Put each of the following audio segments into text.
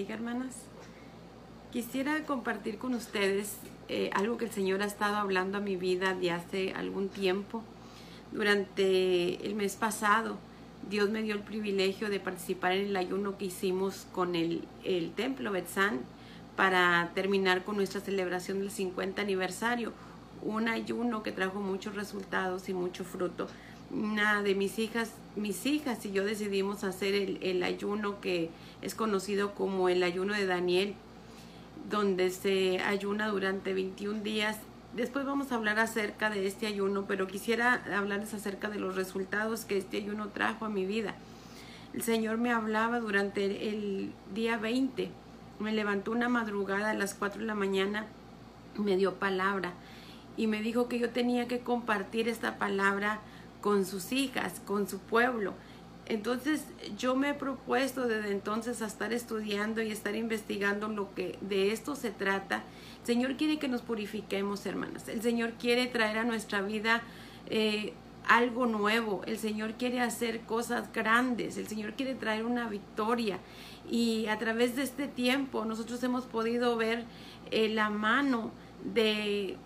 bendiga, hermanas. Quisiera compartir con ustedes eh, algo que el Señor ha estado hablando a mi vida de hace algún tiempo. Durante el mes pasado, Dios me dio el privilegio de participar en el ayuno que hicimos con el, el templo Betzán para terminar con nuestra celebración del 50 aniversario. Un ayuno que trajo muchos resultados y mucho fruto una de mis hijas, mis hijas y yo decidimos hacer el, el, ayuno que es conocido como el ayuno de Daniel, donde se ayuna durante 21 días. Después vamos a hablar acerca de este ayuno, pero quisiera hablarles acerca de los resultados que este ayuno trajo a mi vida. El Señor me hablaba durante el, día 20. Me levantó una madrugada a las 4 de la mañana, me dio palabra y me dijo que yo tenía que compartir esta palabra con sus hijas, con su pueblo. Entonces yo me he propuesto desde entonces a estar estudiando y estar investigando lo que de esto se trata. El Señor quiere que nos purifiquemos, hermanas. El Señor quiere traer a nuestra vida eh, algo nuevo. El Señor quiere hacer cosas grandes. El Señor quiere traer una victoria. Y a través de este tiempo nosotros hemos podido ver eh, la mano de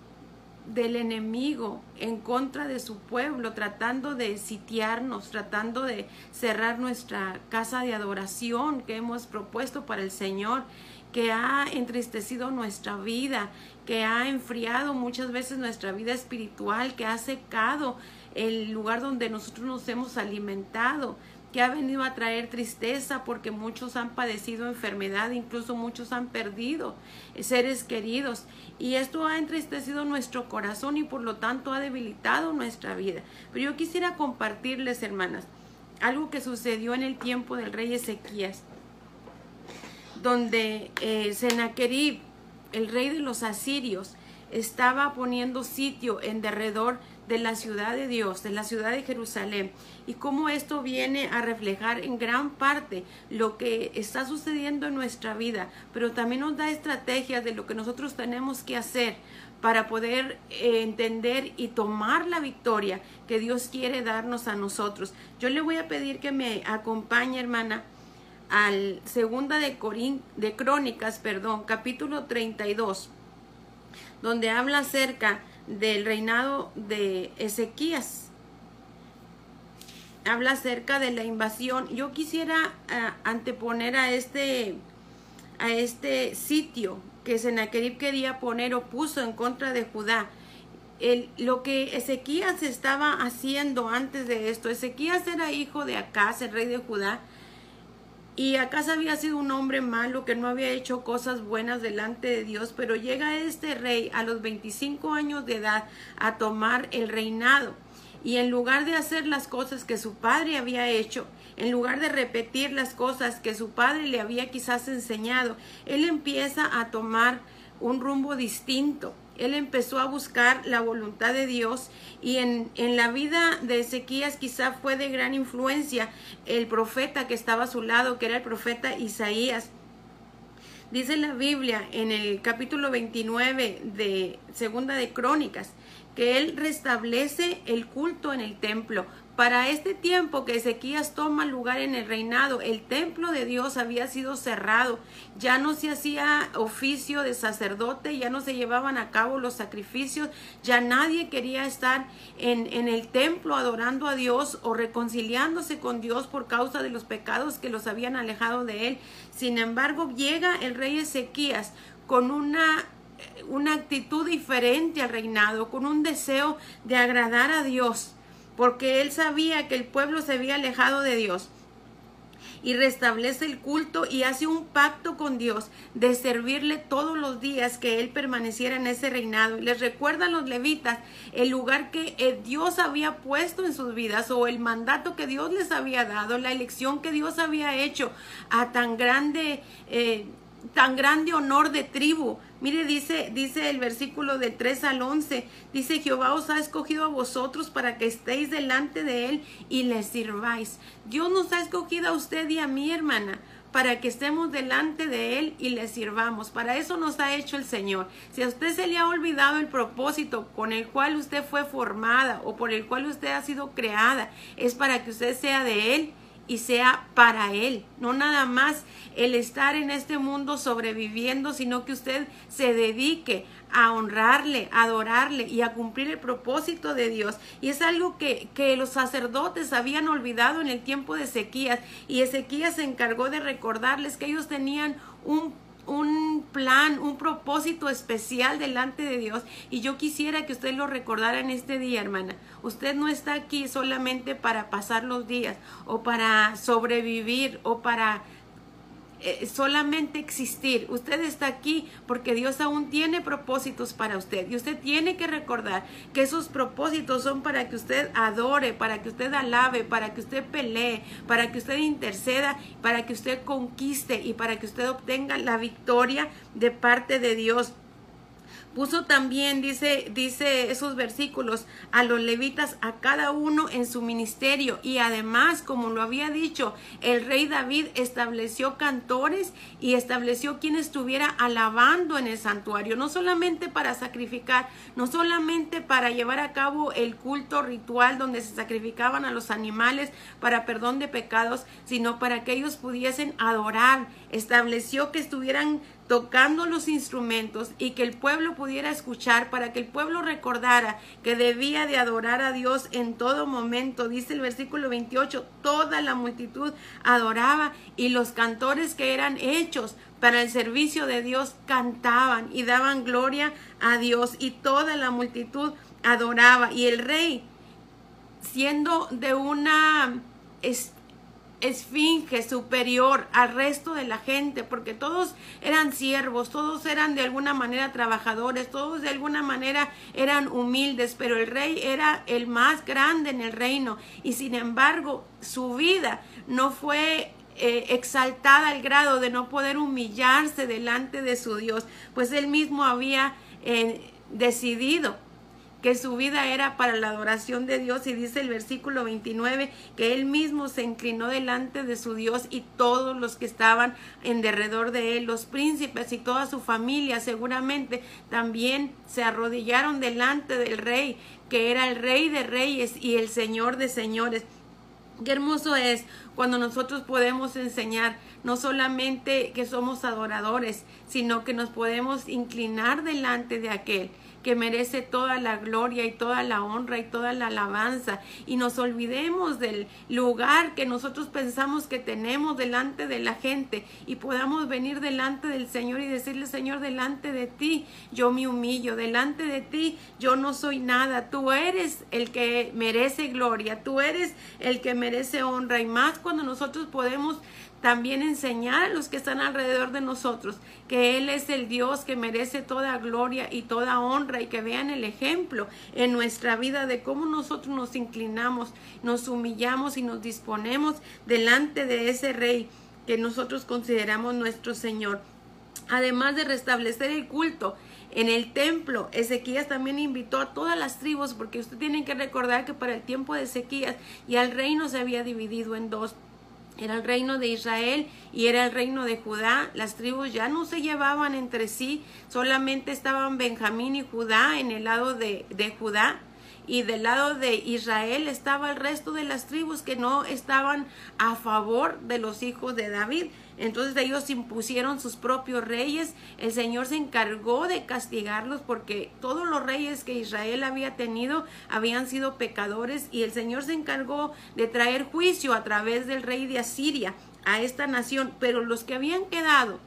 del enemigo en contra de su pueblo, tratando de sitiarnos, tratando de cerrar nuestra casa de adoración que hemos propuesto para el Señor, que ha entristecido nuestra vida, que ha enfriado muchas veces nuestra vida espiritual, que ha secado el lugar donde nosotros nos hemos alimentado que ha venido a traer tristeza porque muchos han padecido enfermedad, incluso muchos han perdido seres queridos. Y esto ha entristecido nuestro corazón y por lo tanto ha debilitado nuestra vida. Pero yo quisiera compartirles, hermanas, algo que sucedió en el tiempo del rey Ezequías, donde eh, Sennacherib, el rey de los asirios, estaba poniendo sitio en derredor de la ciudad de Dios, de la ciudad de Jerusalén, y cómo esto viene a reflejar en gran parte lo que está sucediendo en nuestra vida, pero también nos da estrategias de lo que nosotros tenemos que hacer para poder eh, entender y tomar la victoria que Dios quiere darnos a nosotros. Yo le voy a pedir que me acompañe, hermana, al segunda de, de Crónicas, perdón, capítulo 32, donde habla acerca del reinado de Ezequías. Habla acerca de la invasión. Yo quisiera uh, anteponer a este, a este sitio que Sennacherib quería poner o puso en contra de Judá. Lo que Ezequías estaba haciendo antes de esto. Ezequías era hijo de Acaz, el rey de Judá, y Acaz había sido un hombre malo que no había hecho cosas buenas delante de Dios, pero llega este rey a los 25 años de edad a tomar el reinado. Y en lugar de hacer las cosas que su padre había hecho, en lugar de repetir las cosas que su padre le había quizás enseñado, él empieza a tomar un rumbo distinto él empezó a buscar la voluntad de Dios y en, en, la vida de Ezequías quizá fue de gran influencia el profeta que estaba a su lado, que era el profeta Isaías. Dice la Biblia en el capítulo 29 de Segunda de Crónicas que él restablece el culto en el templo, para este tiempo que Ezequías toma lugar en el reinado, el templo de Dios había sido cerrado, ya no se hacía oficio de sacerdote, ya no se llevaban a cabo los sacrificios, ya nadie quería estar en, en el templo adorando a Dios o reconciliándose con Dios por causa de los pecados que los habían alejado de él. Sin embargo, llega el rey Ezequías con una una actitud diferente al reinado, con un deseo de agradar a Dios porque él sabía que el pueblo se había alejado de Dios y restablece el culto y hace un pacto con Dios de servirle todos los días que él permaneciera en ese reinado. Les recuerda a los levitas el lugar que eh, Dios había puesto en sus vidas o el mandato que Dios les había dado, la elección que Dios había hecho a tan grande, eh, tan grande honor de tribu Mire, dice, dice el versículo del 3 al 11, dice, Jehová os ha escogido a vosotros para que estéis delante de Él y le sirváis. Dios nos ha escogido a usted y a mi hermana para que estemos delante de Él y le sirvamos. Para eso nos ha hecho el Señor. Si a usted se le ha olvidado el propósito con el cual usted fue formada o por el cual usted ha sido creada, es para que usted sea de Él y sea para Él, no nada más el estar en este mundo sobreviviendo, sino que usted se dedique a honrarle, a adorarle y a cumplir el propósito de Dios. Y es algo que, que los sacerdotes habían olvidado en el tiempo de Ezequías y Ezequías se encargó de recordarles que ellos tenían un un plan, un propósito especial delante de Dios. Y yo quisiera que usted lo recordara en este día, hermana. Usted no está aquí solamente para pasar los días o para sobrevivir o para eh, solamente existir. Usted está aquí porque Dios aún tiene propósitos para usted. Y usted tiene que recordar que esos propósitos son para que usted adore, para que usted alabe, para que usted pelee, para que usted interceda, para que usted conquiste y para que usted obtenga la victoria de parte de Dios. Puso también, dice, dice esos versículos, a los levitas, a cada uno en su ministerio. Y además, como lo había dicho, el rey David estableció cantores y estableció quien estuviera alabando en el santuario, no solamente para sacrificar, no solamente para llevar a cabo el culto ritual donde se sacrificaban a los animales para perdón de pecados, sino para que ellos pudiesen adorar. Estableció que estuvieran tocando los instrumentos y que el pueblo pudiera escuchar para que el pueblo recordara que debía de adorar a Dios en todo momento. Dice el versículo 28, toda la multitud adoraba y los cantores que eran hechos para el servicio de Dios cantaban y daban gloria a Dios y toda la multitud adoraba y el rey siendo de una esfinge superior al resto de la gente, porque todos eran siervos, todos eran de alguna manera trabajadores, todos de alguna manera eran humildes, pero el rey era el más grande en el reino. Y sin embargo su vida no fue eh, exaltada al grado de no poder humillarse delante de su Dios, pues él mismo había eh, decidido que su vida era para la adoración de Dios y dice el versículo 29 que él mismo se inclinó delante de su Dios y todos los que estaban en derredor de él, los príncipes y toda su familia seguramente también se arrodillaron delante del rey, que era el rey de reyes y el señor de señores. Qué hermoso es cuando nosotros podemos enseñar no solamente que somos adoradores, sino que nos podemos inclinar delante de aquel que merece toda la gloria y toda la honra y toda la alabanza. Y nos olvidemos del lugar que nosotros pensamos que tenemos delante de la gente y podamos venir delante del Señor y decirle, Señor, delante de ti yo me humillo, delante de ti yo no soy nada, tú eres el que merece gloria, tú eres el que merece honra y más cuando nosotros podemos también enseñar a los que están alrededor de nosotros que Él es el Dios que merece toda gloria y toda honra y que vean el ejemplo en nuestra vida de cómo nosotros nos inclinamos, nos humillamos y nos disponemos delante de ese Rey que nosotros consideramos nuestro Señor. Además de restablecer el culto, en el templo, Ezequías también invitó a todas las tribus, porque usted tiene que recordar que para el tiempo de Ezequías ya el reino se había dividido en dos. Era el reino de Israel y era el reino de Judá. Las tribus ya no se llevaban entre sí, solamente estaban Benjamín y Judá en el lado de, de Judá y del lado de Israel estaba el resto de las tribus que no estaban a favor de los hijos de David. Entonces ellos impusieron sus propios reyes. El Señor se encargó de castigarlos porque todos los reyes que Israel había tenido habían sido pecadores y el Señor se encargó de traer juicio a través del rey de Asiria a esta nación. Pero los que habían quedado,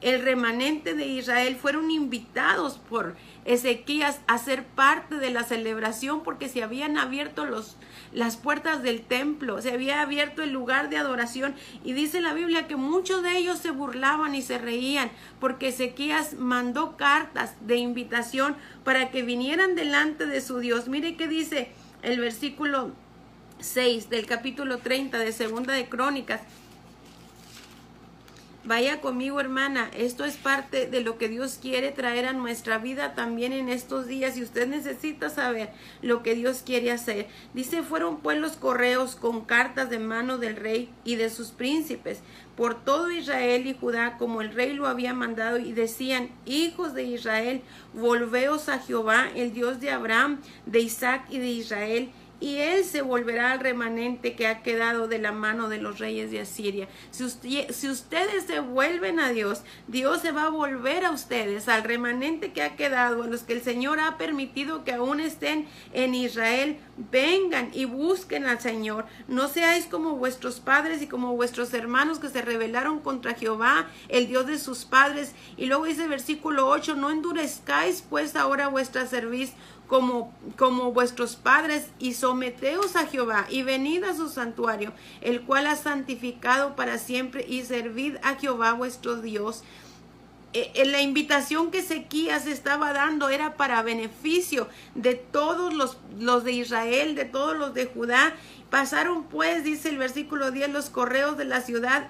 el remanente de Israel, fueron invitados por Ezequías a ser parte de la celebración porque se habían abierto los, las puertas del templo, se había abierto el lugar de adoración y dice la Biblia que muchos de ellos se burlaban y se reían porque Ezequías mandó cartas de invitación para que vinieran delante de su Dios. Mire qué dice el versículo 6 del capítulo 30 de Segunda de Crónicas. Vaya conmigo, hermana. Esto es parte de lo que Dios quiere traer a nuestra vida también en estos días. Y usted necesita saber lo que Dios quiere hacer. Dice, fueron pues los correos con cartas de mano del rey y de sus príncipes por todo Israel y Judá, como el rey lo había mandado, y decían, hijos de Israel, volveos a Jehová, el Dios de Abraham, de Isaac y de Israel, y él se volverá al remanente que ha quedado de la mano de los reyes de Asiria. Si, ustedes se vuelven a Dios, Dios se va a volver a ustedes, al remanente que ha quedado, a los que el Señor ha permitido que aún estén en Israel. Vengan y busquen al Señor. No seáis como vuestros padres y como vuestros hermanos que se rebelaron contra Jehová, el Dios de sus padres. Y luego dice versículo 8, no endurezcáis pues ahora vuestra cerviz como, como vuestros padres, y someteos a Jehová, y venid a su santuario, el cual ha santificado para siempre, y servid a Jehová vuestro Dios. En e, la invitación que Ezequías estaba dando era para beneficio de todos los, los de Israel, de todos los de Judá. Pasaron pues, dice el versículo 10, los correos de la ciudad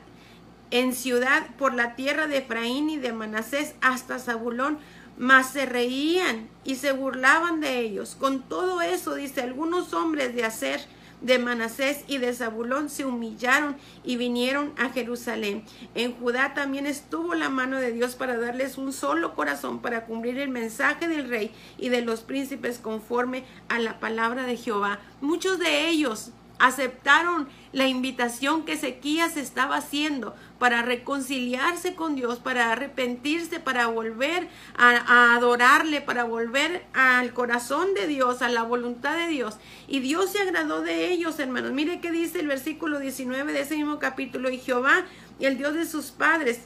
en ciudad por la tierra de Efraín y de Manasés hasta Zabulón mas se reían y se burlaban de ellos. Con todo eso, dice, algunos hombres de Aser, de Manasés y de Zabulón se humillaron y vinieron a Jerusalén. En Judá también estuvo la mano de Dios para darles un solo corazón para cumplir el mensaje del rey y de los príncipes conforme a la palabra de Jehová. Muchos de ellos aceptaron la invitación que Ezequías estaba haciendo para reconciliarse con Dios, para arrepentirse, para volver a, adorarle, para volver al corazón de Dios, a la voluntad de Dios. Y Dios se agradó de ellos, hermanos. Mire qué dice el versículo 19 de ese mismo capítulo. Y Jehová, el Dios de sus padres,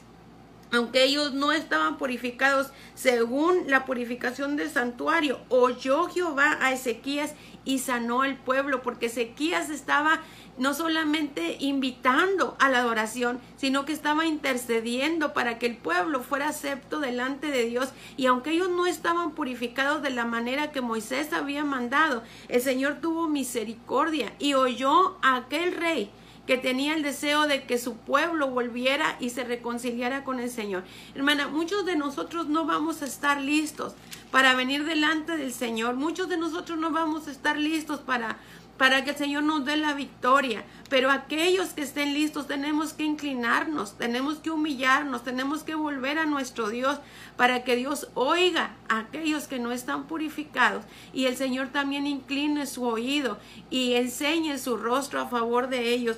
aunque ellos no estaban purificados según la purificación del santuario, oyó Jehová a Ezequías y sanó al pueblo, porque Ezequías estaba no solamente invitando a la adoración, sino que estaba intercediendo para que el pueblo fuera acepto delante de Dios. Y aunque ellos no estaban purificados de la manera que Moisés había mandado, el Señor tuvo misericordia y oyó a aquel rey que tenía el deseo de que su pueblo volviera y se reconciliara con el Señor. Hermana, muchos de nosotros no vamos a estar listos para venir delante del Señor. Muchos de nosotros no vamos a estar listos para para que el Señor nos dé la victoria. Pero aquellos que estén listos tenemos que inclinarnos, tenemos que humillarnos, tenemos que volver a nuestro Dios para que Dios oiga a aquellos que no están purificados y el Señor también incline su oído y enseñe su rostro a favor de ellos.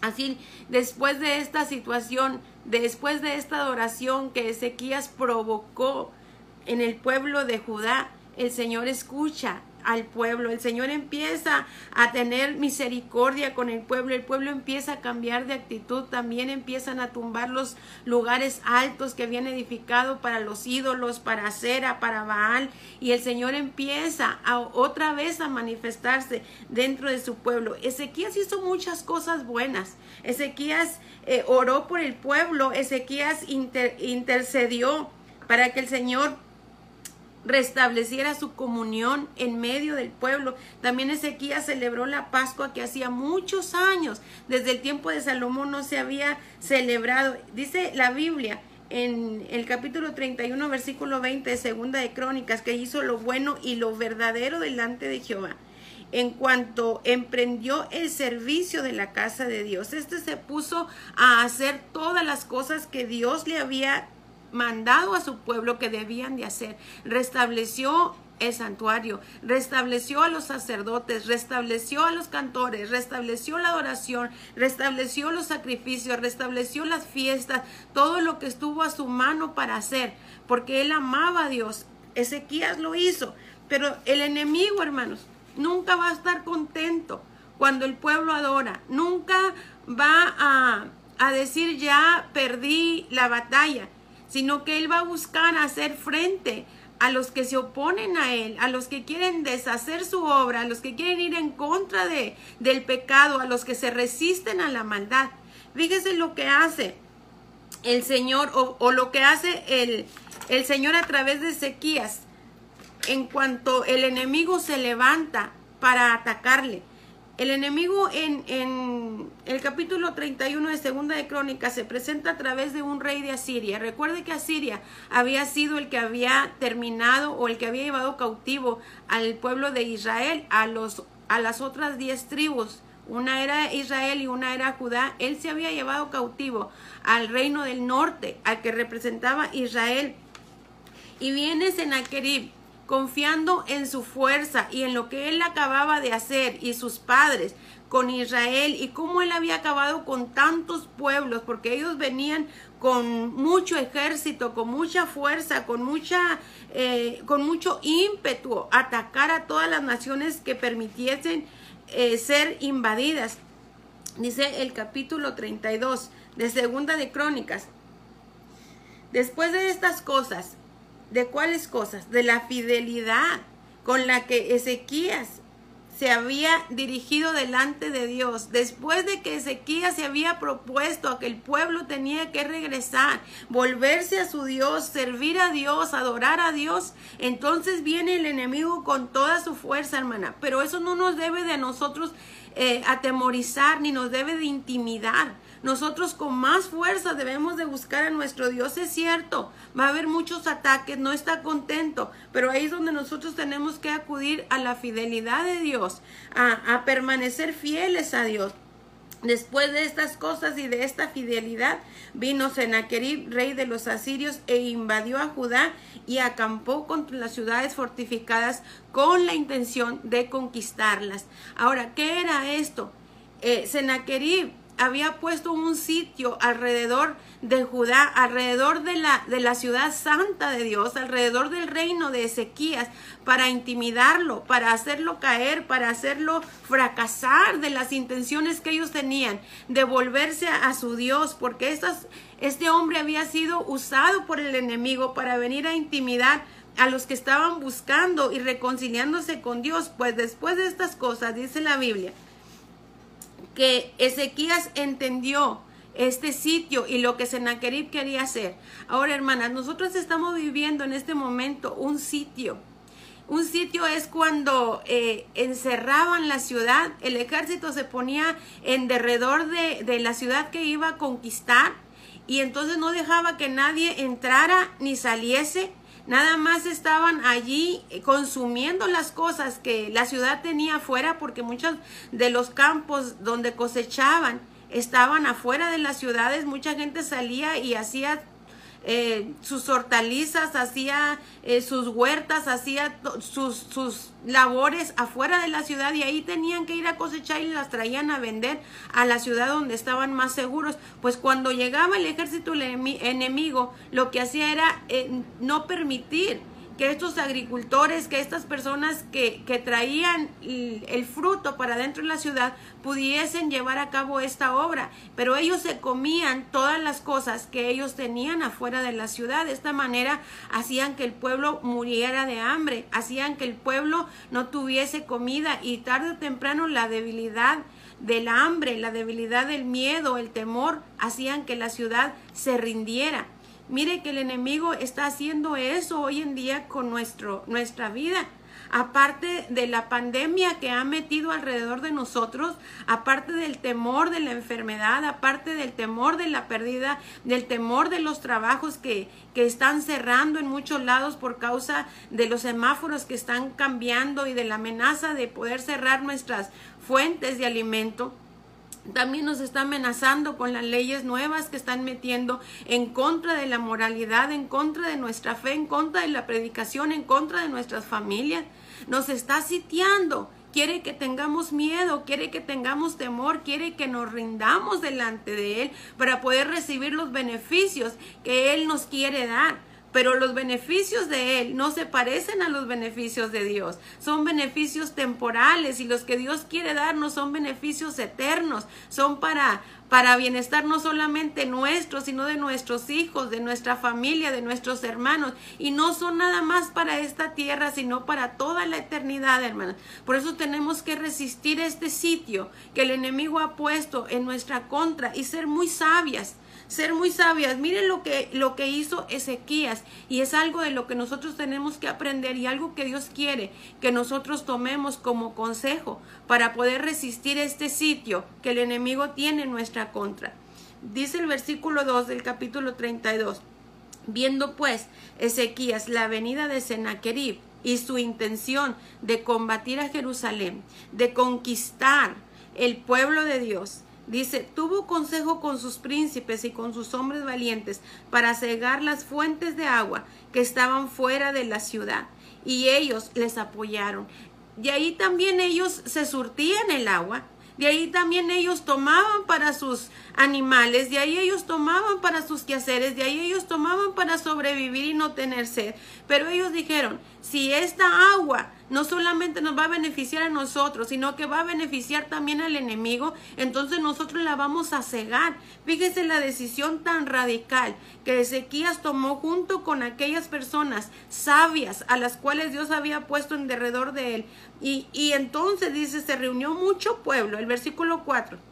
Así, después de esta situación, después de esta adoración que Ezequías provocó en el pueblo de Judá, el Señor escucha al pueblo. El Señor empieza a tener misericordia con el pueblo. El pueblo empieza a cambiar de actitud. También empiezan a tumbar los lugares altos que habían edificado para los ídolos, para Cera, para Baal. Y el Señor empieza a, otra vez a manifestarse dentro de su pueblo. Ezequías hizo muchas cosas buenas. Ezequías eh, oró por el pueblo. Ezequías intercedió para que el Señor restableciera su comunión en medio del pueblo. También Ezequías celebró la Pascua que hacía muchos años, desde el tiempo de Salomón no se había celebrado. Dice la Biblia en el capítulo 31, versículo 20 de Segunda de Crónicas, que hizo lo bueno y lo verdadero delante de Jehová. En cuanto emprendió el servicio de la casa de Dios, este se puso a hacer todas las cosas que Dios le había mandado a su pueblo que debían de hacer. Restableció el santuario, restableció a los sacerdotes, restableció a los cantores, restableció la adoración, restableció los sacrificios, restableció las fiestas, todo lo que estuvo a su mano para hacer, porque él amaba a Dios. Ezequías lo hizo, pero el enemigo, hermanos, nunca va a estar contento cuando el pueblo adora, nunca va a, a decir ya perdí la batalla sino que Él va a buscar hacer frente a los que se oponen a Él, a los que quieren deshacer su obra, a los que quieren ir en contra de, del pecado, a los que se resisten a la maldad. Fíjese lo que hace el Señor o, lo que hace el, el Señor a través de Ezequías en cuanto el enemigo se levanta para atacarle. El enemigo en, el capítulo 31 de Segunda de Crónicas se presenta a través de un rey de Asiria. Recuerde que Asiria había sido el que había terminado o el que había llevado cautivo al pueblo de Israel, a, los, a las otras diez tribus. Una era Israel y una era Judá. Él se había llevado cautivo al reino del norte, al que representaba Israel. Y viene Sennacherib confiando en su fuerza y en lo que él acababa de hacer y sus padres con Israel y cómo él había acabado con tantos pueblos, porque ellos venían con mucho ejército, con mucha fuerza, con mucha, eh, con mucho ímpetu, atacar a todas las naciones que permitiesen eh, ser invadidas. Dice el capítulo 32 de Segunda de Crónicas. Después de estas cosas, ¿de cuáles cosas? De la fidelidad con la que Ezequías se había dirigido delante de Dios, después de que Ezequías se había propuesto a que el pueblo tenía que regresar, volverse a su Dios, servir a Dios, adorar a Dios, entonces viene el enemigo con toda su fuerza, hermana. Pero eso no nos debe de nosotros eh, atemorizar ni nos debe de intimidar. Nosotros con más fuerza debemos de buscar a nuestro Dios. Es cierto, va a haber muchos ataques, no está contento, pero ahí es donde nosotros tenemos que acudir a la fidelidad de Dios, a, permanecer fieles a Dios. Después de estas cosas y de esta fidelidad, vino Sennacherib, rey de los asirios, e invadió a Judá y acampó contra las ciudades fortificadas con la intención de conquistarlas. Ahora, ¿qué era esto? Eh, había puesto un sitio alrededor de Judá, alrededor de la, de la ciudad santa de Dios, alrededor del reino de Ezequías, para intimidarlo, para hacerlo caer, para hacerlo fracasar de las intenciones que ellos tenían de volverse a, su Dios, porque este hombre había sido usado por el enemigo para venir a intimidar a los que estaban buscando y reconciliándose con Dios. Pues después de estas cosas, dice la Biblia, que Ezequías entendió este sitio y lo que Sennacherib quería hacer. Ahora, hermanas, nosotros estamos viviendo en este momento un sitio. Un sitio es cuando eh, encerraban la ciudad, el ejército se ponía en derredor de, de la ciudad que iba a conquistar y entonces no dejaba que nadie entrara ni saliese nada más estaban allí consumiendo las cosas que la ciudad tenía afuera porque muchos de los campos donde cosechaban estaban afuera de las ciudades, mucha gente salía y hacía eh, sus hortalizas, hacía eh, sus huertas, hacía sus, sus labores afuera de la ciudad y ahí tenían que ir a cosechar y las traían a vender a la ciudad donde estaban más seguros. Pues cuando llegaba el ejército enemigo, lo que hacía era eh, no permitir que estos agricultores, que estas personas que, que traían el, fruto para dentro de la ciudad pudiesen llevar a cabo esta obra. Pero ellos se comían todas las cosas que ellos tenían afuera de la ciudad. De esta manera hacían que el pueblo muriera de hambre, hacían que el pueblo no tuviese comida y tarde o temprano la debilidad del hambre, la debilidad del miedo, el temor, hacían que la ciudad se rindiera. Mire que el enemigo está haciendo eso hoy en día con nuestro, nuestra vida. Aparte de la pandemia que ha metido alrededor de nosotros, aparte del temor de la enfermedad, aparte del temor de la pérdida, del temor de los trabajos que, que están cerrando en muchos lados por causa de los semáforos que están cambiando y de la amenaza de poder cerrar nuestras fuentes de alimento también nos está amenazando con las leyes nuevas que están metiendo en contra de la moralidad, en contra de nuestra fe, en contra de la predicación, en contra de nuestras familias. Nos está sitiando. Quiere que tengamos miedo, quiere que tengamos temor, quiere que nos rindamos delante de Él para poder recibir los beneficios que Él nos quiere dar pero los beneficios de Él no se parecen a los beneficios de Dios. Son beneficios temporales y los que Dios quiere darnos son beneficios eternos. Son para, para bienestar no solamente nuestro, sino de nuestros hijos, de nuestra familia, de nuestros hermanos. Y no son nada más para esta tierra, sino para toda la eternidad, hermanos. Por eso tenemos que resistir este sitio que el enemigo ha puesto en nuestra contra y ser muy sabias ser muy sabias. Miren lo que, lo que hizo Ezequías y es algo de lo que nosotros tenemos que aprender y algo que Dios quiere que nosotros tomemos como consejo para poder resistir este sitio que el enemigo tiene en nuestra contra. Dice el versículo 2 del capítulo 32. Viendo pues Ezequías la venida de Sennacherib y su intención de combatir a Jerusalén, de conquistar el pueblo de Dios, Dice, tuvo consejo con sus príncipes y con sus hombres valientes para cegar las fuentes de agua que estaban fuera de la ciudad. y ellos les apoyaron. De ahí también ellos se surtían el agua, de ahí también ellos tomaban para sus animales, de ahí ellos tomaban para sus quehaceres, de ahí ellos tomaban para sobrevivir y no tener sed. Pero ellos dijeron, si esta agua no solamente nos va a beneficiar a nosotros, sino que va a beneficiar también al enemigo, entonces nosotros la vamos a cegar. Fíjese la decisión tan radical que Ezequías tomó junto con aquellas personas sabias a las cuales Dios había puesto en derredor de él. Y, y entonces dice, se reunió mucho pueblo, el versículo 4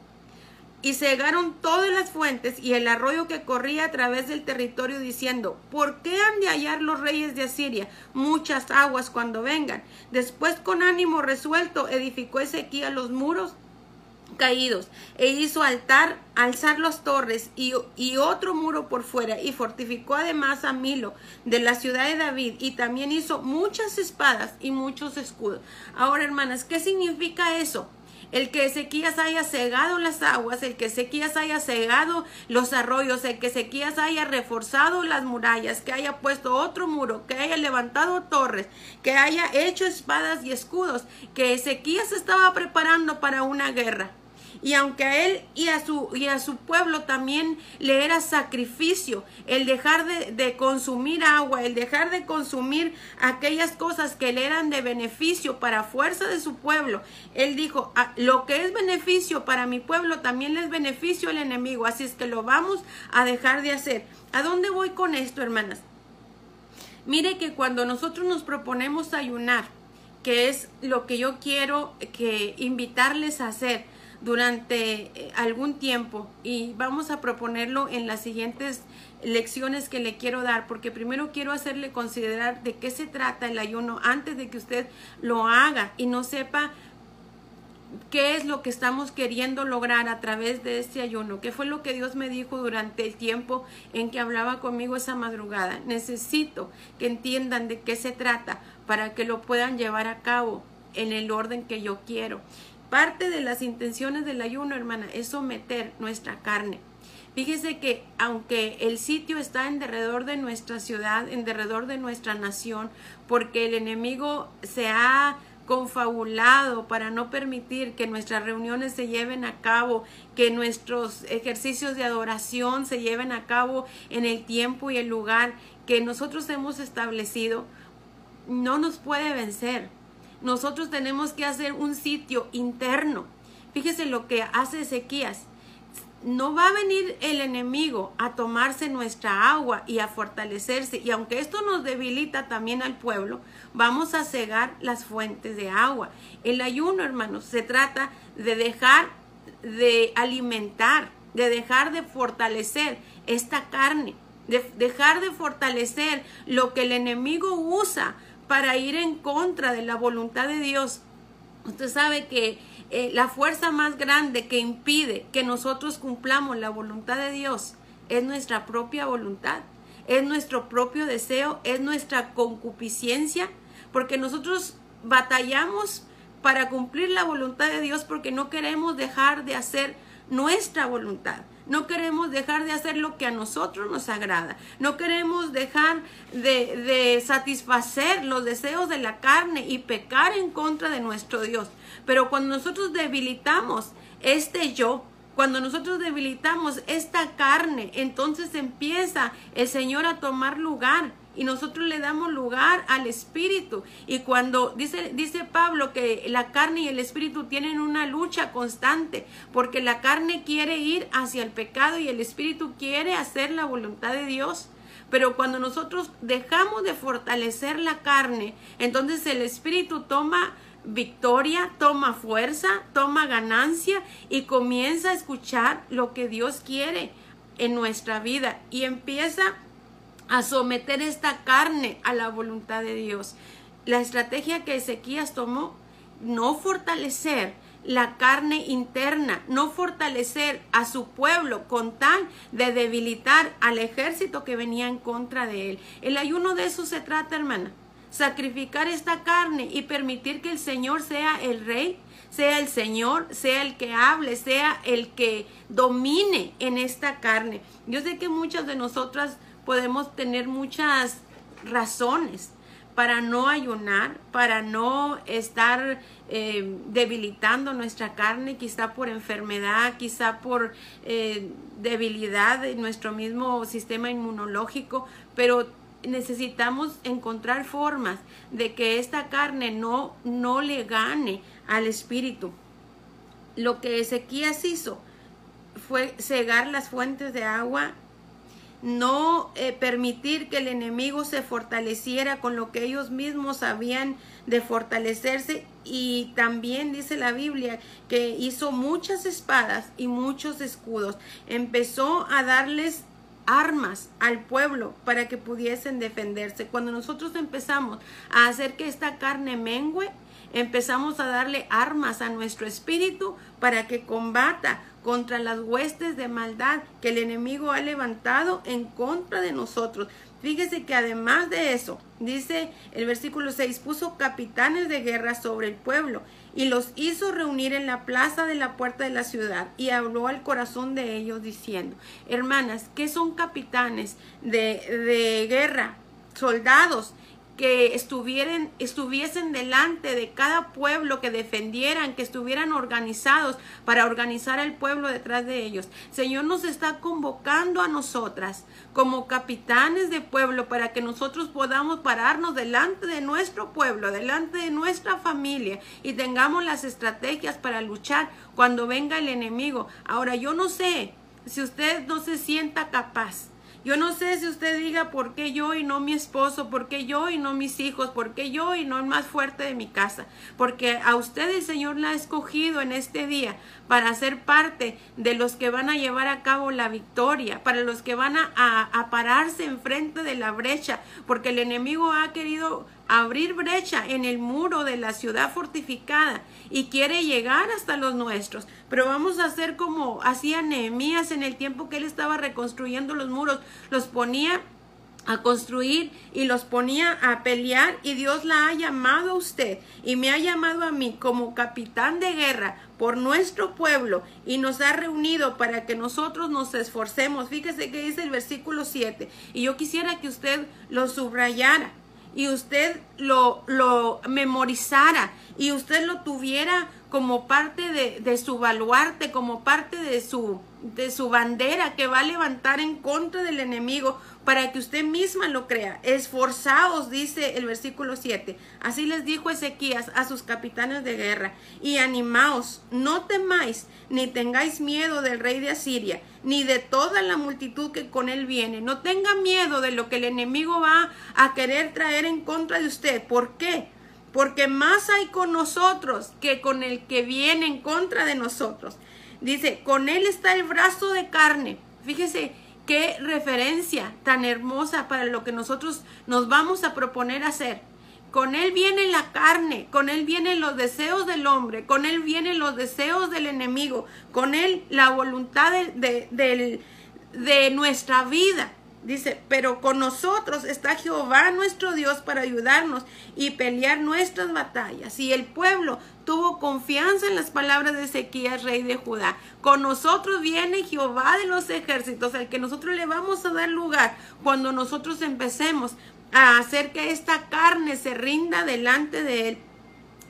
y cegaron todas las fuentes y el arroyo que corría a través del territorio diciendo, ¿por qué han de hallar los reyes de Asiria muchas aguas cuando vengan? Después con ánimo resuelto edificó Ezequiel los muros caídos e hizo altar, alzar las torres y, y, otro muro por fuera y fortificó además a Milo de la ciudad de David y también hizo muchas espadas y muchos escudos. Ahora hermanas, ¿qué significa eso? El que Ezequías haya cegado las aguas, el que Ezequías haya cegado los arroyos, el que Ezequías haya reforzado las murallas, que haya puesto otro muro, que haya levantado torres, que haya hecho espadas y escudos, que Ezequías estaba preparando para una guerra. Y aunque a él y a su, y a su pueblo también le era sacrificio el dejar de, de, consumir agua, el dejar de consumir aquellas cosas que le eran de beneficio para fuerza de su pueblo, él dijo, ah, lo que es beneficio para mi pueblo también es beneficio al enemigo, así es que lo vamos a dejar de hacer. ¿A dónde voy con esto, hermanas? Mire que cuando nosotros nos proponemos ayunar, que es lo que yo quiero que invitarles a hacer, durante eh, algún tiempo y vamos a proponerlo en las siguientes lecciones que le quiero dar porque primero quiero hacerle considerar de qué se trata el ayuno antes de que usted lo haga y no sepa qué es lo que estamos queriendo lograr a través de este ayuno, qué fue lo que Dios me dijo durante el tiempo en que hablaba conmigo esa madrugada. Necesito que entiendan de qué se trata para que lo puedan llevar a cabo en el orden que yo quiero. Parte de las intenciones del ayuno, hermana, es someter nuestra carne. Fíjese que aunque el sitio está en derredor de nuestra ciudad, en derredor de nuestra nación, porque el enemigo se ha confabulado para no permitir que nuestras reuniones se lleven a cabo, que nuestros ejercicios de adoración se lleven a cabo en el tiempo y el lugar que nosotros hemos establecido, no nos puede vencer nosotros tenemos que hacer un sitio interno. Fíjese lo que hace Ezequías. No va a venir el enemigo a tomarse nuestra agua y a fortalecerse. Y aunque esto nos debilita también al pueblo, vamos a cegar las fuentes de agua. El ayuno, hermanos, se trata de dejar de alimentar, de dejar de fortalecer esta carne, de dejar de fortalecer lo que el enemigo usa para ir en contra de la voluntad de Dios. Usted sabe que eh, la fuerza más grande que impide que nosotros cumplamos la voluntad de Dios es nuestra propia voluntad, es nuestro propio deseo, es nuestra concupiscencia, porque nosotros batallamos para cumplir la voluntad de Dios porque no queremos dejar de hacer nuestra voluntad. No queremos dejar de hacer lo que a nosotros nos agrada. No queremos dejar de, satisfacer los deseos de la carne y pecar en contra de nuestro Dios. Pero cuando nosotros debilitamos este yo, cuando nosotros debilitamos esta carne, entonces empieza el Señor a tomar lugar y nosotros le damos lugar al espíritu. Y cuando dice, dice Pablo que la carne y el espíritu tienen una lucha constante, porque la carne quiere ir hacia el pecado y el espíritu quiere hacer la voluntad de Dios. Pero cuando nosotros dejamos de fortalecer la carne, entonces el espíritu toma victoria, toma fuerza, toma ganancia y comienza a escuchar lo que Dios quiere en nuestra vida y empieza a someter esta carne a la voluntad de Dios. La estrategia que Ezequías tomó, no fortalecer la carne interna, no fortalecer a su pueblo con tal de debilitar al ejército que venía en contra de él. El ayuno de eso se trata, hermana. Sacrificar esta carne y permitir que el Señor sea el rey, sea el Señor, sea el que hable, sea el que domine en esta carne. Yo sé que muchas de nosotras podemos tener muchas razones para no ayunar, para no estar eh, debilitando nuestra carne, quizá por enfermedad, quizá por eh, debilidad de nuestro mismo sistema inmunológico, pero necesitamos encontrar formas de que esta carne no, no le gane al espíritu. Lo que Ezequías hizo fue cegar las fuentes de agua no eh, permitir que el enemigo se fortaleciera con lo que ellos mismos habían de fortalecerse y también dice la Biblia que hizo muchas espadas y muchos escudos. Empezó a darles armas al pueblo para que pudiesen defenderse. Cuando nosotros empezamos a hacer que esta carne mengue, empezamos a darle armas a nuestro espíritu para que combata contra las huestes de maldad que el enemigo ha levantado en contra de nosotros. Fíjese que además de eso, dice el versículo 6, puso capitanes de guerra sobre el pueblo y los hizo reunir en la plaza de la puerta de la ciudad y habló al corazón de ellos diciendo, hermanas, ¿qué son capitanes de, de guerra? Soldados que estuvieran, estuviesen delante de cada pueblo, que defendieran, que estuvieran organizados para organizar al pueblo detrás de ellos. Señor nos está convocando a nosotras como capitanes de pueblo para que nosotros podamos pararnos delante de nuestro pueblo, delante de nuestra familia y tengamos las estrategias para luchar cuando venga el enemigo. Ahora yo no sé si usted no se sienta capaz yo no sé si usted diga por qué yo y no mi esposo, por qué yo y no mis hijos, por qué yo y no el más fuerte de mi casa, porque a usted el Señor la ha escogido en este día para ser parte de los que van a llevar a cabo la victoria, para los que van a, a, a pararse enfrente de la brecha, porque el enemigo ha querido abrir brecha en el muro de la ciudad fortificada y quiere llegar hasta los nuestros. Pero vamos a hacer como hacía Nehemías en el tiempo que él estaba reconstruyendo los muros, los ponía a construir y los ponía a pelear y Dios la ha llamado a usted y me ha llamado a mí como capitán de guerra por nuestro pueblo y nos ha reunido para que nosotros nos esforcemos. Fíjese que dice el versículo 7 y yo quisiera que usted lo subrayara y usted lo, lo memorizara y usted lo tuviera como parte de, de, su baluarte, como parte de su, de su bandera que va a levantar en contra del enemigo para que usted misma lo crea. Esforzaos, dice el versículo 7. Así les dijo Ezequías a sus capitanes de guerra, y animaos, no temáis, ni tengáis miedo del rey de Asiria, ni de toda la multitud que con él viene. No tenga miedo de lo que el enemigo va a querer traer en contra de usted. ¿Por qué? Porque más hay con nosotros que con el que viene en contra de nosotros. Dice, con él está el brazo de carne. Fíjese, qué referencia tan hermosa para lo que nosotros nos vamos a proponer hacer. Con Él viene la carne, con Él vienen los deseos del hombre, con Él vienen los deseos del enemigo, con Él la voluntad de, de, de nuestra vida. Dice, pero con nosotros está Jehová nuestro Dios para ayudarnos y pelear nuestras batallas. Y el pueblo tuvo confianza en las palabras de Ezequías, rey de Judá. Con nosotros viene Jehová de los ejércitos, al que nosotros le vamos a dar lugar cuando nosotros empecemos a hacer que esta carne se rinda delante de él.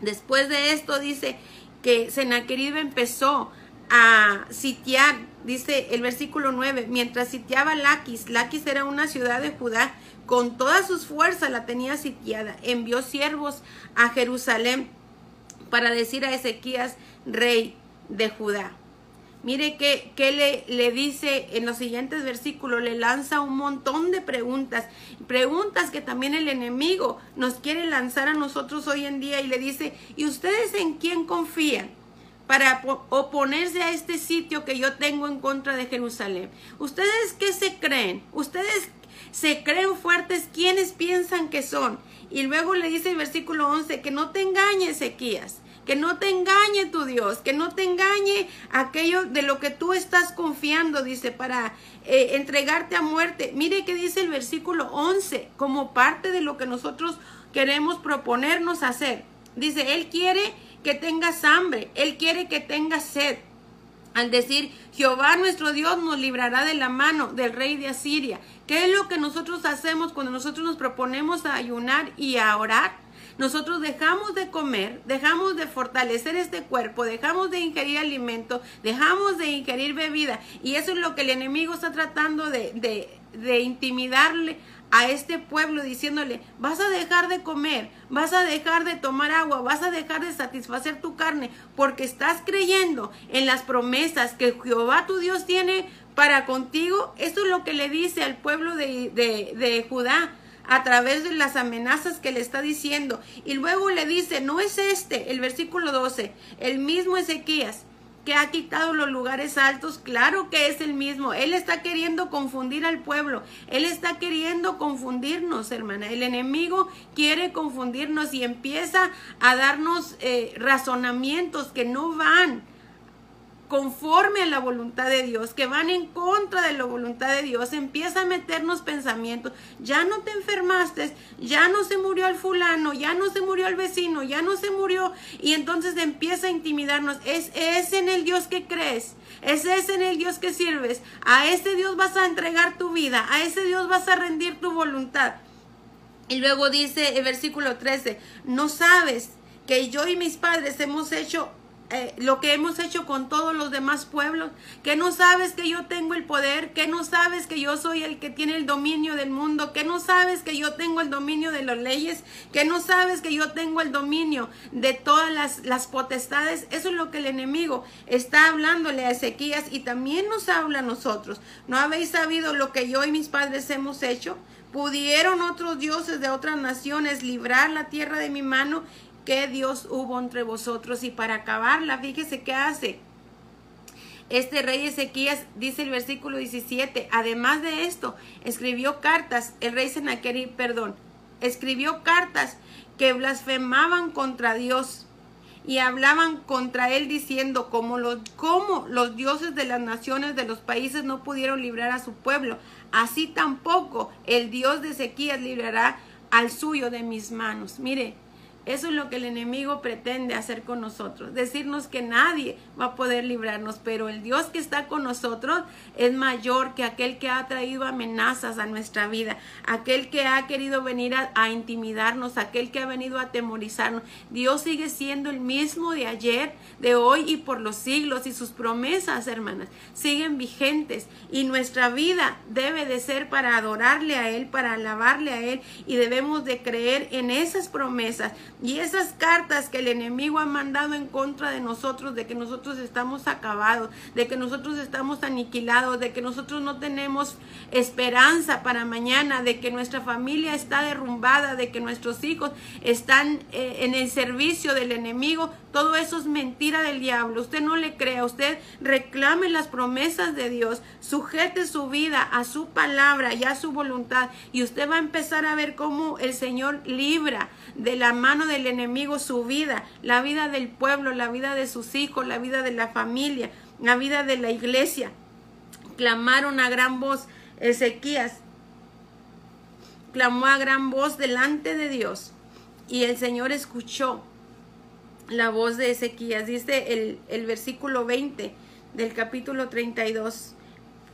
Después de esto dice que Sennacherib empezó a sitiar, dice el versículo 9, mientras sitiaba Laquis, Laquis era una ciudad de Judá, con todas sus fuerzas la tenía sitiada, envió siervos a Jerusalén para decir a Ezequías, rey de Judá. Mire que, le, le, dice en los siguientes versículos, le lanza un montón de preguntas, preguntas que también el enemigo nos quiere lanzar a nosotros hoy en día y le dice, ¿y ustedes en quién confían? Para oponerse a este sitio que yo tengo en contra de Jerusalén. ¿Ustedes qué se creen? ¿Ustedes se creen fuertes? ¿Quiénes piensan que son? Y luego le dice el versículo 11 que no te engañes, Ezequías, que no te engañe tu Dios, que no te engañe aquello de lo que tú estás confiando, dice, para eh, entregarte a muerte. Mire que dice el versículo 11, como parte de lo que nosotros queremos proponernos hacer. Dice, Él quiere que tengas hambre, Él quiere que tengas sed. al decir, Jehová nuestro Dios nos librará de la mano del rey de Asiria. ¿Qué es lo que nosotros hacemos cuando nosotros nos proponemos a ayunar y a orar? Nosotros dejamos de comer, dejamos de fortalecer este cuerpo, dejamos de ingerir alimento, dejamos de ingerir bebida. Y eso es lo que el enemigo está tratando de, de, de intimidarle a este pueblo diciéndole, vas a dejar de comer, vas a dejar de tomar agua, vas a dejar de satisfacer tu carne, porque estás creyendo en las promesas que Jehová tu Dios tiene para contigo. Esto es lo que le dice al pueblo de, de, Judá a través de las amenazas que le está diciendo. Y luego le dice, no es este, el versículo 12, el mismo Ezequías que ha quitado los lugares altos, claro que es el mismo. Él está queriendo confundir al pueblo. Él está queriendo confundirnos, hermana. El enemigo quiere confundirnos y empieza a darnos eh, razonamientos que no van conforme a la voluntad de Dios, que van en contra de la voluntad de Dios, empieza a meternos pensamientos, ya no te enfermaste, ya no se murió el fulano, ya no se murió el vecino, ya no se murió, y entonces empieza a intimidarnos, es, es en el Dios que crees, es ese en el Dios que sirves, a ese Dios vas a entregar tu vida, a ese Dios vas a rendir tu voluntad. Y luego dice el versículo 13, no sabes que yo y mis padres hemos hecho eh, lo que hemos hecho con todos los demás pueblos, que no sabes que yo tengo el poder, que no sabes que yo soy el que tiene el dominio del mundo, que no sabes que yo tengo el dominio de las leyes, que no sabes que yo tengo el dominio de todas las, las potestades. Eso es lo que el enemigo está hablándole a Ezequías y también nos habla a nosotros. ¿No habéis sabido lo que yo y mis padres hemos hecho? ¿Pudieron otros dioses de otras naciones librar la tierra de mi mano que Dios hubo entre vosotros. Y para acabarla, fíjese qué hace. Este rey Ezequías dice el versículo 17, además de esto, escribió cartas, el rey Sennacherib, perdón, escribió cartas que blasfemaban contra Dios y hablaban contra él diciendo como los, los dioses de las naciones de los países no pudieron librar a su pueblo, así tampoco el Dios de Ezequías librará al suyo de mis manos. Mire, eso es lo que el enemigo pretende hacer con nosotros, decirnos que nadie va a poder librarnos, pero el Dios que está con nosotros es mayor que aquel que ha traído amenazas a nuestra vida, aquel que ha querido venir a, intimidarnos, aquel que ha venido a atemorizarnos. Dios sigue siendo el mismo de ayer, de hoy y por los siglos y sus promesas, hermanas, siguen vigentes y nuestra vida debe de ser para adorarle a Él, para alabarle a Él y debemos de creer en esas promesas y esas cartas que el enemigo ha mandado en contra de nosotros, de que nosotros estamos acabados, de que nosotros estamos aniquilados, de que nosotros no tenemos esperanza para mañana, de que nuestra familia está derrumbada, de que nuestros hijos están eh, en el servicio del enemigo, todo eso es mentira del diablo. Usted no le crea, usted reclame las promesas de Dios, sujete su vida a su palabra y a su voluntad y usted va a empezar a ver cómo el Señor libra de la mano del enemigo su vida, la vida del pueblo, la vida de sus hijos, la vida de la familia, la vida de la iglesia. Clamaron a gran voz, Ezequías clamó a gran voz delante de Dios y el Señor escuchó la voz de Ezequías. Dice el, el versículo 20 del capítulo 32.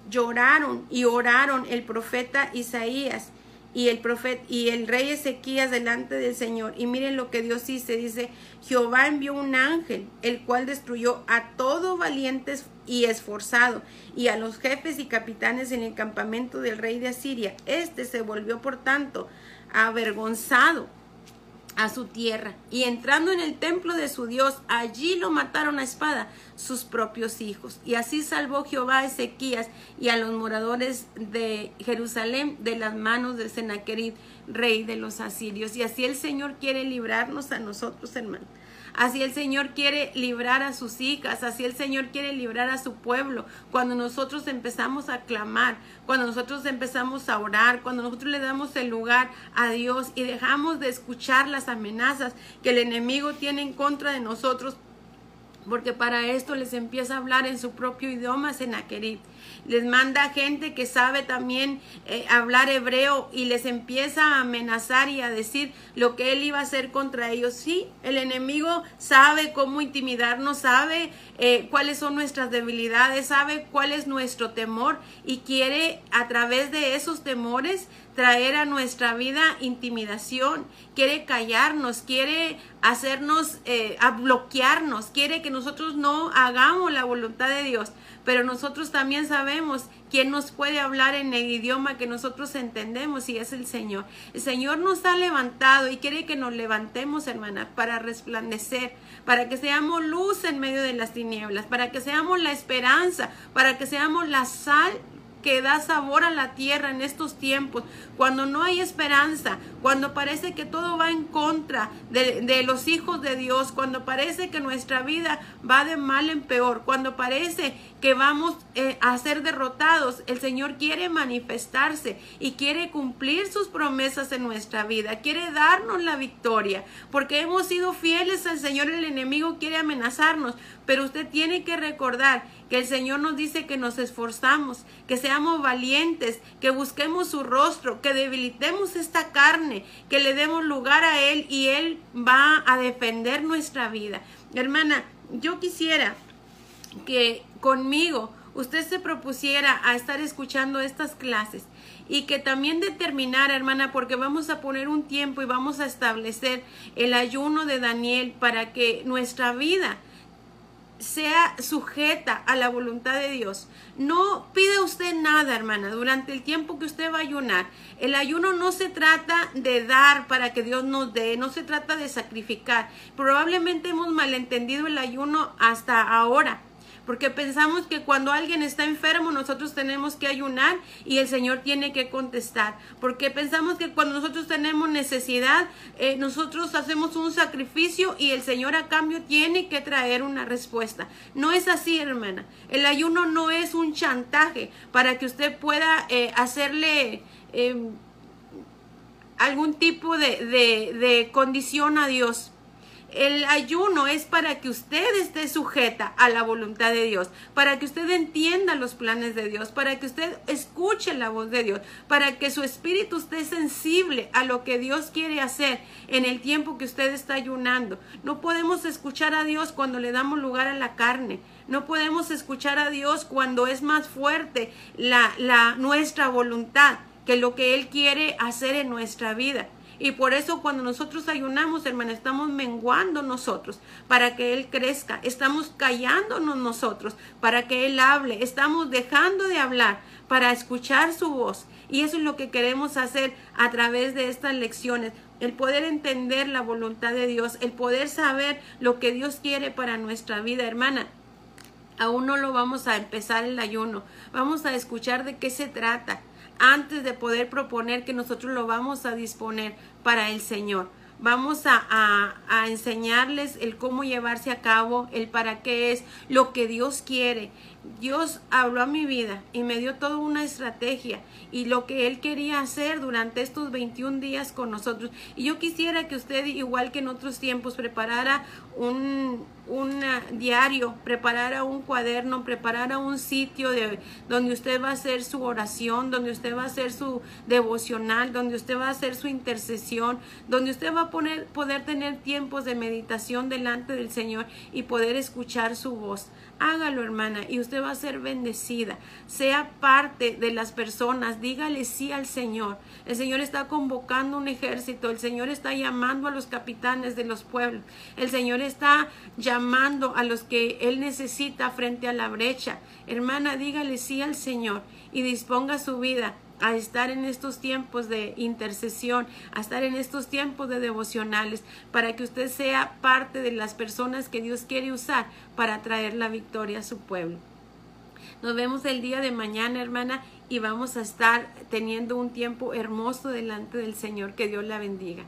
Lloraron y oraron el profeta Isaías y el profeta y el rey Ezequías delante del Señor. Y miren lo que Dios dice, dice, Jehová envió un ángel, el cual destruyó a todo valiente y esforzado, y a los jefes y capitanes en el campamento del rey de Asiria. Este se volvió, por tanto, avergonzado a su tierra y entrando en el templo de su Dios, allí lo mataron a espada sus propios hijos. Y así salvó Jehová a Ezequías y a los moradores de Jerusalén de las manos de Sennacherib, rey de los asirios. Y así el Señor quiere librarnos a nosotros, hermanos. Así el Señor quiere librar a sus hijas, así el Señor quiere librar a su pueblo. Cuando nosotros empezamos a clamar, cuando nosotros empezamos a orar, cuando nosotros le damos el lugar a Dios y dejamos de escuchar las amenazas que el enemigo tiene en contra de nosotros, porque para esto les empieza a hablar en su propio idioma Senaquerib Les manda gente que sabe también eh, hablar hebreo y les empieza a amenazar y a decir lo que él iba a hacer contra ellos. Sí, el enemigo sabe cómo intimidarnos, sabe eh, cuáles son nuestras debilidades, sabe cuál es nuestro temor y quiere a través de esos temores traer a nuestra vida intimidación, quiere callarnos, quiere hacernos, eh, a bloquearnos, quiere que nosotros no hagamos la voluntad de Dios. Pero nosotros también sabemos quién nos puede hablar en el idioma que nosotros entendemos y es el Señor. El Señor nos ha levantado y quiere que nos levantemos, hermana, para resplandecer, para que seamos luz en medio de las tinieblas, para que seamos la esperanza, para que seamos la sal que da sabor a la tierra en estos tiempos, cuando no hay esperanza, cuando parece que todo va en contra de, los hijos de Dios, cuando parece que nuestra vida va de mal en peor, cuando parece que vamos eh, a ser derrotados, el Señor quiere manifestarse y quiere cumplir sus promesas en nuestra vida, quiere darnos la victoria, porque hemos sido fieles al Señor, el enemigo quiere amenazarnos, pero usted tiene que recordar que el Señor nos dice que nos esforzamos, que seamos valientes, que busquemos su rostro, que debilitemos esta carne, que le demos lugar a Él y Él va a defender nuestra vida. Hermana, yo quisiera que conmigo usted se propusiera a estar escuchando estas clases y que también determinara, hermana, porque vamos a poner un tiempo y vamos a establecer el ayuno de Daniel para que nuestra vida sea sujeta a la voluntad de Dios. No pide usted nada, hermana, durante el tiempo que usted va a ayunar. El ayuno no se trata de dar para que Dios nos dé, no se trata de sacrificar. Probablemente hemos malentendido el ayuno hasta ahora porque pensamos que cuando alguien está enfermo nosotros tenemos que ayunar y el Señor tiene que contestar, porque pensamos que cuando nosotros tenemos necesidad, eh, nosotros hacemos un sacrificio y el Señor a cambio tiene que traer una respuesta. No es así, hermana. El ayuno no es un chantaje para que usted pueda eh, hacerle... Em, algún tipo de, de condición a Dios. El ayuno es para que usted esté sujeta a la voluntad de Dios, para que usted entienda los planes de Dios, para que usted escuche la voz de Dios, para que su espíritu esté sensible a lo que Dios quiere hacer en el tiempo que usted está ayunando. No podemos escuchar a Dios cuando le damos lugar a la carne. No podemos escuchar a Dios cuando es más fuerte la, la nuestra voluntad que lo que Él quiere hacer en nuestra vida. Y por eso cuando nosotros ayunamos, hermana, estamos menguando nosotros para que Él crezca. Estamos callándonos nosotros para que Él hable. Estamos dejando de hablar para escuchar su voz. Y eso es lo que queremos hacer a través de estas lecciones. El poder entender la voluntad de Dios, el poder saber lo que Dios quiere para nuestra vida, hermana. Aún no lo vamos a empezar el ayuno. Vamos a escuchar de qué se trata antes de poder proponer que nosotros lo vamos a disponer para el Señor. Vamos a, a, enseñarles el cómo llevarse a cabo, el para qué es, lo que Dios quiere. Dios habló a mi vida y me dio toda una estrategia y lo que Él quería hacer durante estos 21 días con nosotros. Y yo quisiera que usted, igual que en otros tiempos, preparara un, un diario, preparara un cuaderno, preparara un sitio de, donde usted va a hacer su oración, donde usted va a hacer su devocional, donde usted va a hacer su intercesión, donde usted va a poner, poder tener tiempos de meditación delante del Señor y poder escuchar su voz. Hágalo, hermana, y usted va a ser bendecida. Sea parte de las personas, dígale sí al Señor. El Señor está convocando un ejército, el Señor está llamando a los capitanes de los pueblos, el Señor está llamando a los que Él necesita frente a la brecha. Hermana, dígale sí al Señor y disponga su vida a estar en estos tiempos de intercesión, a estar en estos tiempos de devocionales, para que usted sea parte de las personas que Dios quiere usar para traer la victoria a su pueblo. Nos vemos el día de mañana, hermana, y vamos a estar teniendo un tiempo hermoso delante del Señor. Que Dios la bendiga.